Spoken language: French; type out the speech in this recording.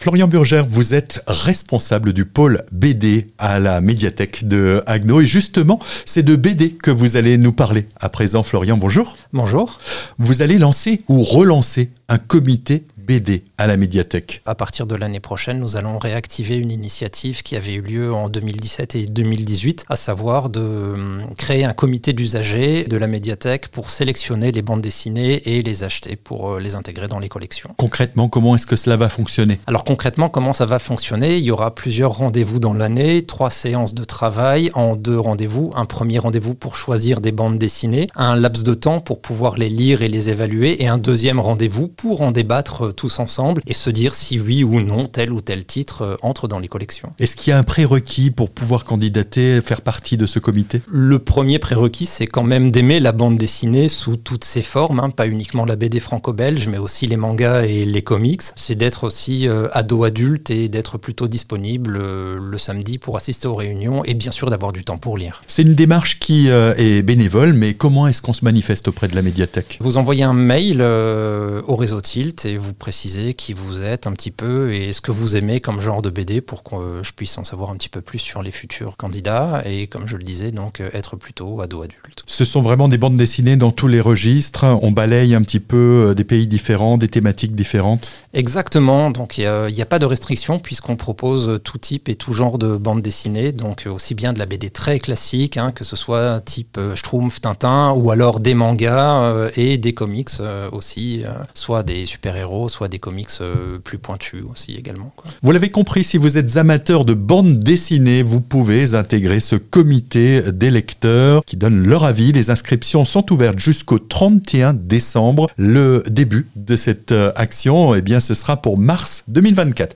Florian Burger, vous êtes responsable du pôle BD à la médiathèque de Agno et justement, c'est de BD que vous allez nous parler. À présent, Florian, bonjour. Bonjour. Vous allez lancer ou relancer un comité BD à la médiathèque. À partir de l'année prochaine, nous allons réactiver une initiative qui avait eu lieu en 2017 et 2018, à savoir de hum, créer un comité d'usagers de la médiathèque pour sélectionner les bandes dessinées et les acheter pour euh, les intégrer dans les collections. Concrètement, comment est-ce que cela va fonctionner? Alors concrètement, comment ça va fonctionner? Il y aura plusieurs rendez-vous dans l'année, trois séances de travail en deux rendez-vous. Un premier rendez-vous pour choisir des bandes dessinées, un laps de temps pour pouvoir les lire et les évaluer, et un deuxième rendez-vous pour en débattre euh, tous ensemble et se dire si oui ou non tel ou tel titre euh, entre dans les collections. Est-ce qu'il y a un prérequis pour pouvoir candidater, faire partie de ce comité? Le premier prérequis, c'est quand même d'aimer la bande dessinée sous toutes ses formes, hein, pas uniquement la BD franco-belge, mais aussi les mangas et les comics. C'est d'être aussi euh, ado-adulte et d'être plutôt disponible euh, le samedi pour assister aux réunions et bien sûr d'avoir du temps pour lire. C'est une démarche qui est bénévole, mais comment est-ce qu'on se manifeste auprès de la médiathèque? Vous envoyez un mail au réseau Tilt et vous préciser qui vous êtes un petit peu et ce que vous aimez comme genre de BD pour que je puisse en savoir un petit peu plus sur les futurs candidats et comme je le disais, donc euh, être plutôt ado-adulte. Ce sont vraiment des bandes dessinées dans tous les registres. On balaye un petit peu euh, des pays différents, des thématiques différentes. Exactement. Donc il n'y a, pas de restriction puisqu'on propose tout type et tout genre de bandes dessinées. Donc aussi bien de la BD très classique, hein, que ce soit type euh, Schtroumpf, Tintin, ou alors des mangas et des comics aussi, soit des super-héros, soit des comics euh, plus pointus aussi également. Vous l'avez compris, si vous êtes amateur de bande dessinée, vous pouvez intégrer ce comité des lecteurs qui donne leur avis. Les inscriptions sont ouvertes jusqu'au 31 décembre. Le début de cette euh, action, eh bien, ce sera pour mars 2024.